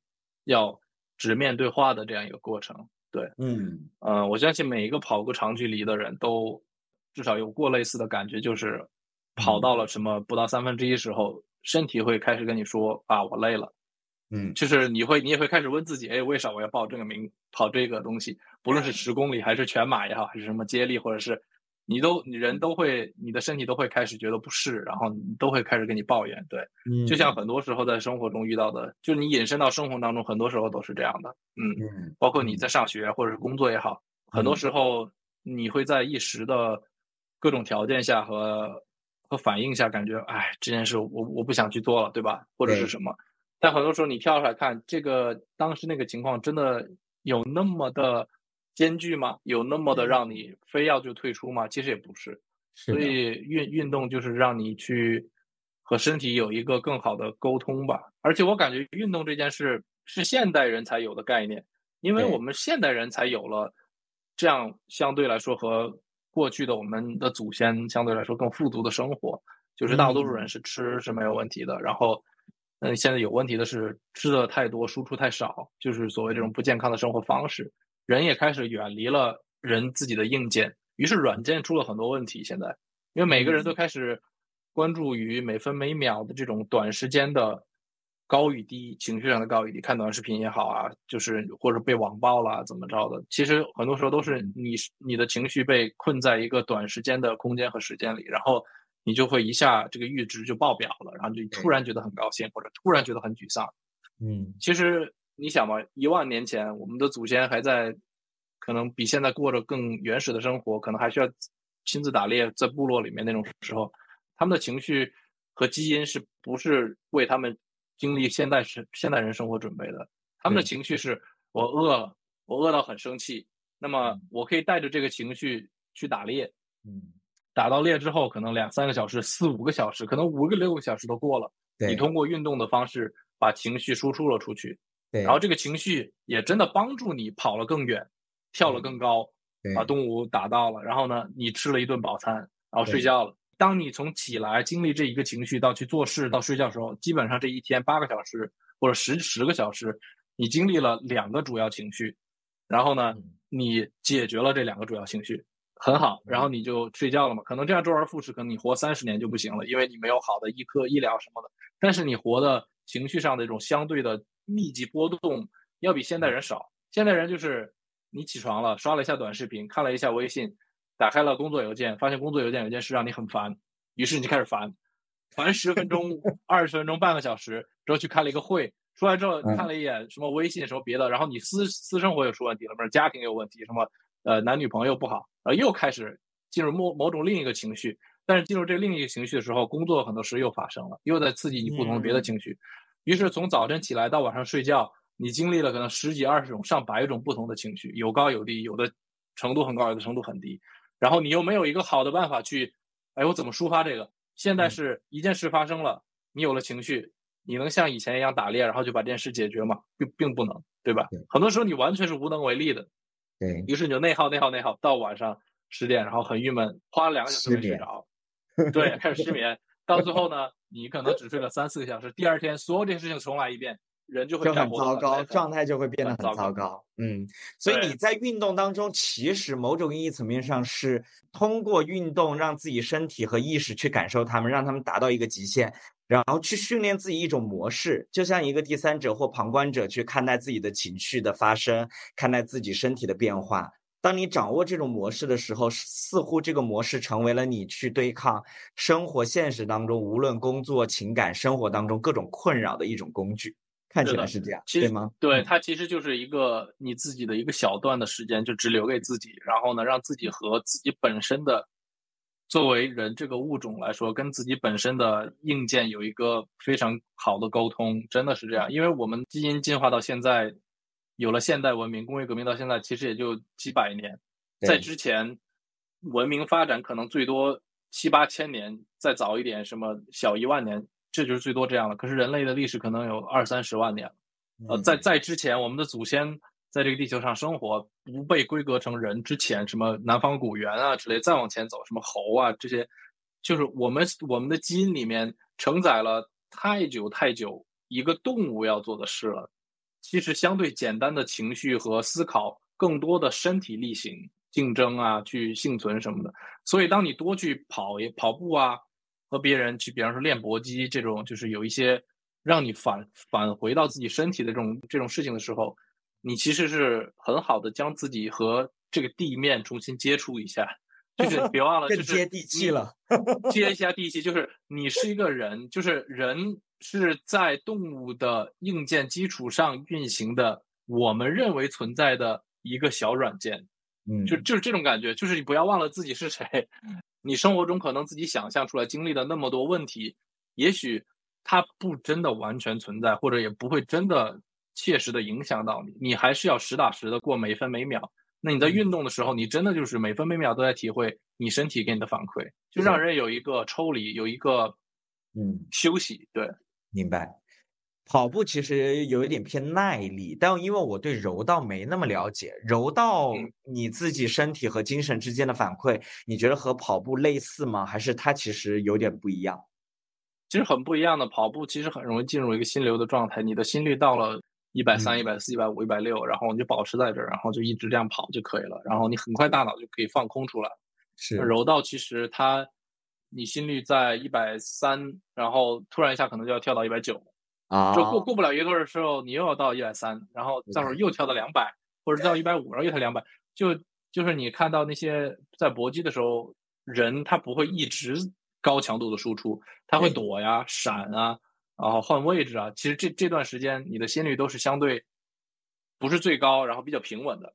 要直面对话的这样一个过程。对，嗯呃，我相信每一个跑过长距离的人都至少有过类似的感觉，就是跑到了什么不到三分之一时候，身体会开始跟你说啊，我累了。嗯，就是你会你也会开始问自己，哎，为啥我要报这个名跑这个东西？不论是十公里还是全马也好，还是什么接力，或者是。你都，你人都会，你的身体都会开始觉得不适，然后你都会开始跟你抱怨，对，就像很多时候在生活中遇到的，就是你引申到生活当中，很多时候都是这样的，嗯，包括你在上学或者是工作也好，很多时候你会在一时的各种条件下和和反应下，感觉，哎，这件事我我不想去做了，对吧？或者是什么？但很多时候你跳出来看，这个当时那个情况真的有那么的。艰巨吗？有那么的让你非要就退出吗？其实也不是，所以运运动就是让你去和身体有一个更好的沟通吧。而且我感觉运动这件事是现代人才有的概念，因为我们现代人才有了这样相对来说和过去的我们的祖先相对来说更富足的生活，就是大多数人嗯是吃是没有问题的，然后。嗯，现在有问题的是吃的太多，输出太少，就是所谓这种不健康的生活方式。人也开始远离了人自己的硬件，于是软件出了很多问题。现在，因为每个人都开始关注于每分每秒的这种短时间的高与低，情绪上的高与低，看短视频也好啊，就是或者被网暴了怎么着的，其实很多时候都是你你的情绪被困在一个短时间的空间和时间里，然后你就会一下这个阈值就爆表了，然后就突然觉得很高兴，或者突然觉得很沮丧。嗯其实你想嘛，一万年前我们的祖先还在，可能比现在过着更原始的生活，可能还需要亲自打猎，在部落里面那种时候，他们的情绪和基因是不是为他们经历现代生现代人生活准备的？他们的情绪是我饿了，我饿到很生气，那么我可以带着这个情绪去打猎，嗯，打到猎之后，可能两三个小时、四五个小时，可能五个六个小时都过了。你通过运动的方式把情绪输出了出去，对，然后这个情绪也真的帮助你跑了更远，跳了更高，对把动物打到了。然后呢，你吃了一顿饱餐，然后睡觉了。当你从起来经历这一个情绪到去做事到睡觉的时候，基本上这一天八个小时或者十十个小时，你经历了两个主要情绪，然后呢嗯，你解决了这两个主要情绪，很好，然后你就睡觉了嘛。可能这样周而复始，可能你活三十年就不行了，因为你没有好的医科医疗什么的。但是你活的情绪上的一种相对的密集波动，要比现代人少。现代人就是你起床了，刷了一下短视频，看了一下微信，打开了工作邮件，发现工作邮件有件事让你很烦，于是你就开始烦，烦十分钟、二十分钟、半个小时，之后去开了一个会，出来之后嗯看了一眼什么微信什么别的，然后你私私生活又出问题了，不是家庭有问题，什么呃男女朋友不好，然后又开始进入某某种另一个情绪。但是进入这另一个情绪的时候，工作很多事又发生了，又在刺激你不同的别的嗯情绪。于是从早晨起来到晚上睡觉，你经历了可能十几、二十种、上百种不同的情绪，有高有低，有的程度很高，有的程度很低。然后你又没有一个好的办法去，哎，我怎么抒发这个？现在嗯是一件事发生了，你有了情绪，你能像以前一样打猎，然后就把这件事解决吗？并并不能，对吧？很多时候你完全是无能为力的。对，于是你就内耗、内耗、内耗，到晚上十点，然后很郁闷，花了两个小时没睡着，对，开始失眠，到最后呢，你可能只睡了三四个小时，第二天所有这些事情重来一遍，人就会就很糟糕，状态就会变得很很糟糕。嗯，所以你在运动当中，其实某种意义层面上是通过运动让自己身体和意识去感受它们，让他们达到一个极限，然后去训练自己一种模式，就像一个第三者或旁观者去看待自己的情绪的发生，看待自己身体的变化。当你掌握这种模式的时候，似乎这个模式成为了你去对抗生活现实当中，无论工作、情感、生活当中各种困扰的一种工具。看起来是这样，其实对吗？对，嗯它其实就是一个你自己的一个小段的时间，就只留给自己，然后呢，让自己和自己本身的作为人这个物种来说，跟自己本身的硬件有一个非常好的沟通，真的是这样。因为我们基因进化到现在，有了现代文明，工业革命到现在，其实也就几百年，在之前，文明发展可能最多七八千年，再早一点，什么小一万年，这就是最多这样了。可是人类的历史可能有二三十万年了。呃，在嗯在之前，我们的祖先在这个地球上生活，不被规格成人之前，什么南方古猿啊之类，再往前走，什么猴啊这些，就是我们我们的基因里面承载了太久太久一个动物要做的事了。其实相对简单的情绪和思考，更多的身体力行、竞争啊，去幸存什么的。所以，当你多去跑也跑步啊，和别人去，比方说练搏击这种，就是有一些让你返返回到自己身体的这种这种事情的时候，你其实是很好的将自己和这个地面重新接触一下。就是 别忘了，就是更接地气了。接一下地气，就是你是一个人，就是人是在动物的硬件基础上运行的，我们认为存在的一个小软件，嗯，就就是这种感觉，就是你不要忘了自己是谁。你生活中可能自己想象出来经历的那么多问题，也许它不真的完全存在，或者也不会真的切实的影响到你，你还是要实打实的过每分每秒。那你在运动的时候，你真的就是每分每秒都在体会你身体给你的反馈，就让人有一个抽离，有一个嗯休息。对，明白。跑步其实有一点偏耐力，但因为我对柔道没那么了解，柔道你自己身体和精神之间的反馈，你觉得和跑步类似吗？还是它其实有点不一样？其实很不一样的，跑步其实很容易进入一个心流的状态，你的心率到了一百三、一百四、一百五、一百六，然后你就保持在这儿，然后就一直这样跑就可以了，然后你很快大脑就可以放空出来。是柔道其实它，你心率在一百三，然后突然一下可能就要跳到一百九。啊，就过过不了一会儿的时候，你又要到一百三，然后再会儿又跳到两百，或者到一百五，然后又跳两百，就就是你看到那些在搏击的时候，人他不会一直高强度的输出，他会躲呀、闪啊，然后换位置啊。其实这这段时间你的心率都是相对不是最高，然后比较平稳的。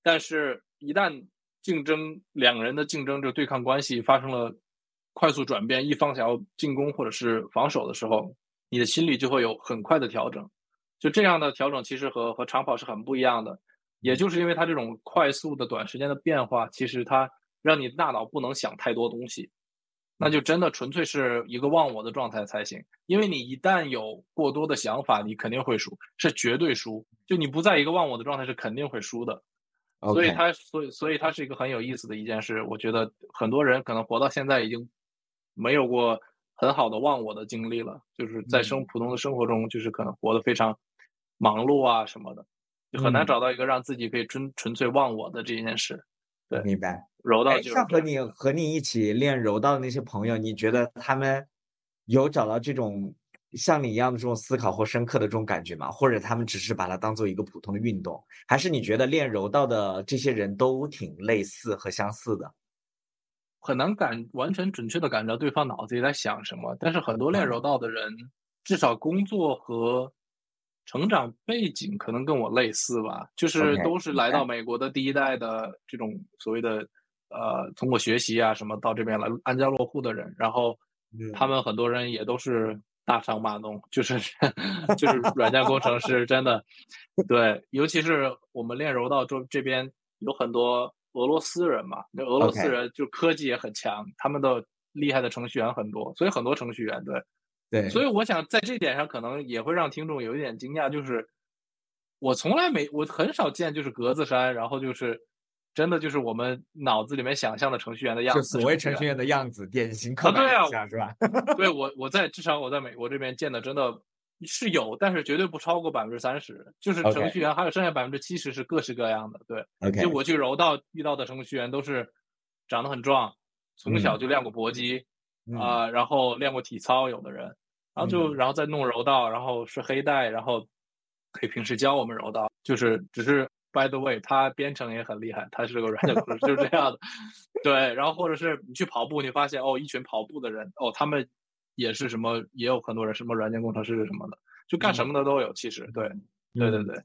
但是，一旦竞争两个人的竞争就对抗关系发生了快速转变，一方想要进攻或者是防守的时候。你的心率就会有很快的调整，就这样的调整其实和和长跑是很不一样的。也就是因为它这种快速的短时间的变化，其实它让你大脑不能想太多东西，那就真的纯粹是一个忘我的状态才行。因为你一旦有过多的想法，你肯定会输，是绝对输。就你不在一个忘我的状态，是肯定会输的。所以它，所以所以它是一个很有意思的一件事。我觉得很多人可能活到现在已经没有过。很好的忘我的经历了，就是在生普通的生活中，就是可能活得非常忙碌啊什么的，就很难找到一个让自己可以纯纯粹忘我的这件事。对，明白。柔道就像和你和你一起练柔道的那些朋友，你觉得他们有找到这种像你一样的这种思考或深刻的这种感觉吗？或者他们只是把它当做一个普通的运动？还是你觉得练柔道的这些人都挺类似和相似的？很难感完全准确的感觉到对方脑子里在想什么，但是很多练柔道的人，至少工作和成长背景可能跟我类似吧，就是都是来到美国的第一代的这种所谓的呃通过学习啊什么到这边来安家落户的人，然后他们很多人也都是大厂码农，就是 就是软件工程师，真的。对，尤其是我们练柔道这这边有很多。俄罗斯人嘛，那俄罗斯人就科技也很强，他们的厉害的程序员很多，所以很多程序员对，对，所以我想在这点上可能也会让听众有一点惊讶，就是我从来没，我很少见就是格子衫，然后就是真的就是我们脑子里面想象的程序员的样子，所谓程序员的样子，典型刻板印象是吧？对我我在至少我在美国这边见的真的。是有，但是绝对不超过百分之三十。就是程序员，还有剩下百分之七十是各式各样的。对，就我去柔道遇到的程序员都是长得很壮，从小就练过搏击啊，然后练过体操，有的人，然后就然后再弄柔道，然后是黑带，然后可以平时教我们柔道。就是只是 by the way，他编程也很厉害，他是个软件工程师，就是这样的。对，然后或者是你去跑步，你发现哦，一群跑步的人，哦，他们。也是什么，也有很多人什么软件工程师什么的，就干什么的都有。其实，对，对对对。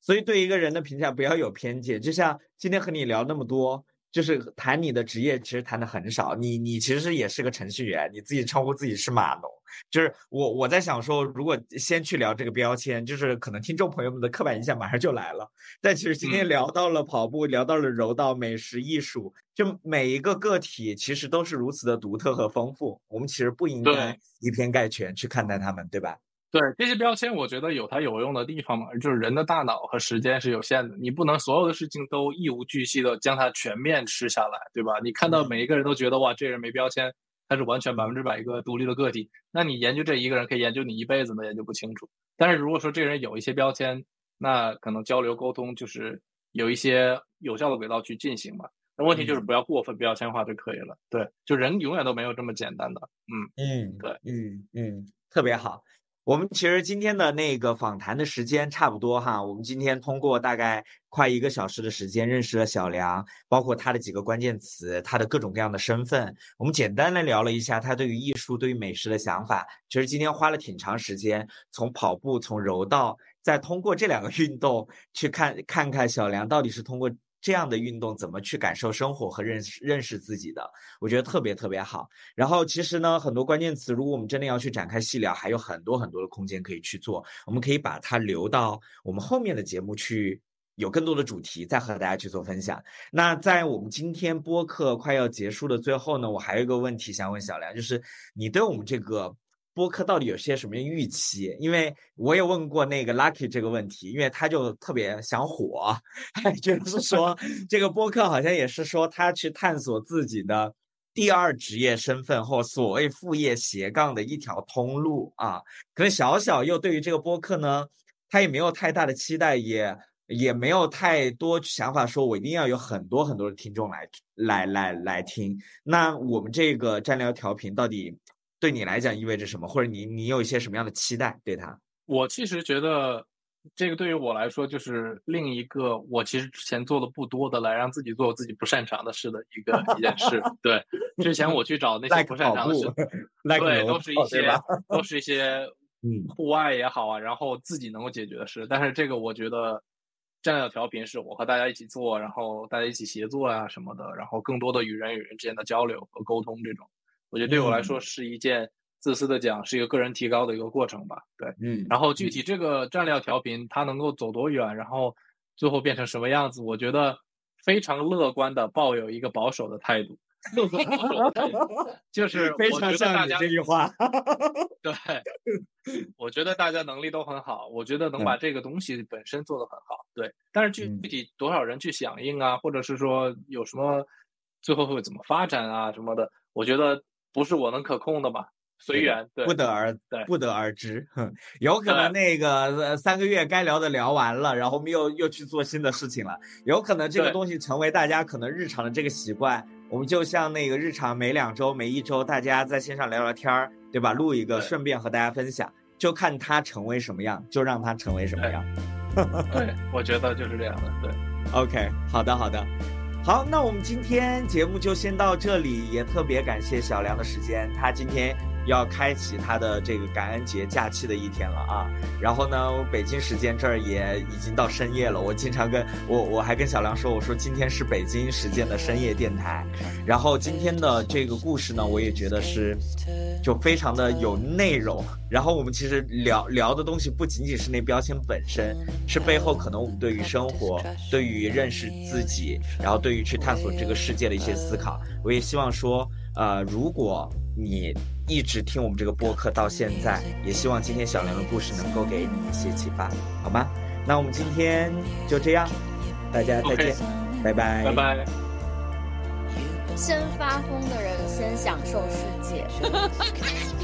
所以对一个人的评价不要有偏见。就像今天和你聊那么多，就是谈你的职业，其实谈的很少。你你其实也是个程序员，你自己称呼自己是码农。就是我我在想说，如果先去聊这个标签，就是可能听众朋友们的刻板印象马上就来了。但其实今天聊到了跑步，聊到了柔道、美食、艺术，就每一个个体其实都是如此的独特和丰富。我们其实不应该以偏概全去看待他们，对吧？对这些标签，我觉得有它有用的地方嘛。就是人的大脑和时间是有限的，你不能所有的事情都一无巨细的将它全面吃下来，对吧？你看到每一个人都觉得哇，这人没标签。他是完全百分之百一个独立的个体，那你研究这一个人可以研究你一辈子都研究不清楚。但是如果说这个人有一些标签，那可能交流沟通就是有一些有效的轨道去进行嘛。那问题就是不要过分标签化就可以了。对，就人永远都没有这么简单的。嗯嗯，对，嗯嗯，特别好。我们其实今天的那个访谈的时间差不多哈，我们今天通过大概快一个小时的时间认识了小梁，包括他的几个关键词，他的各种各样的身份，我们简单的聊了一下他对于艺术、对于美食的想法。其实今天花了挺长时间，从跑步、从柔道，再通过这两个运动去看看看小梁到底是通过。这样的运动怎么去感受生活和认识认识自己的？我觉得特别特别好。然后其实呢，很多关键词，如果我们真的要去展开细聊，还有很多很多的空间可以去做。我们可以把它留到我们后面的节目去，有更多的主题再和大家去做分享。那在我们今天播客快要结束的最后呢，我还有一个问题想问小梁，就是你对我们这个播客到底有些什么预期？因为我也问过那个 Lucky 这个问题，因为他就特别想火，就是说 这个播客好像也是说他去探索自己的第二职业身份或所谓副业斜杠的一条通路啊。可能小小又对于这个播客呢，他也没有太大的期待，也也没有太多想法，说我一定要有很多很多的听众来来来来听。那我们这个战聊调频到底？对你来讲意味着什么？或者你你有一些什么样的期待对他？我其实觉得，这个对于我来说就是另一个我其实之前做的不多的，来让自己做自己不擅长的事的一个一件事。对，之前我去找那些不擅长的事，对，都是一些都是一些嗯户外也好啊，然后自己能够解决的事。但是这个我觉得，战略调频是我和大家一起做，然后大家一起协作啊什么的，然后更多的与人与人之间的交流和沟通这种。我觉得对我来说是一件自私的讲，是一个个人提高的一个过程吧。对，嗯。然后具体这个战略调频它能够走多远，然后最后变成什么样子，我觉得非常乐观的抱有一个保守的态度。就是非常像你这句话。对，我觉得大家能力都很好，我觉得能把这个东西本身做得很好。对，但是具具体多少人去响应啊，或者是说有什么最后会怎么发展啊什么的，我觉得。不是我能可控的嘛，随缘，对，不得而对，不得而知。哼，有可能那个三个月该聊的聊完了，然后我们又又去做新的事情了。有可能这个东西成为大家可能日常的这个习惯。我们就像那个日常每两周、每一周，大家在线上聊聊天儿，对吧？录一个，顺便和大家分享，就看它成为什么样，就让它成为什么样。对，我觉得就是这样的。对，OK，好的，好的。好，那我们今天节目就先到这里，也特别感谢小梁的时间，他今天。要开启他的这个感恩节假期的一天了啊！然后呢，北京时间这儿也已经到深夜了。我经常跟我我还跟小梁说，我说今天是北京时间的深夜电台。然后今天的这个故事呢，我也觉得是就非常的有内容。然后我们其实聊聊的东西不仅仅是那标签本身，是背后可能我们对于生活、对于认识自己，然后对于去探索这个世界的一些思考。我也希望说，呃，如果你。一直听我们这个播客到现在，也希望今天小梁的故事能够给你一些启发，好吗？那我们今天就这样，大家再见，拜拜，拜拜。先发疯的人先享受世界。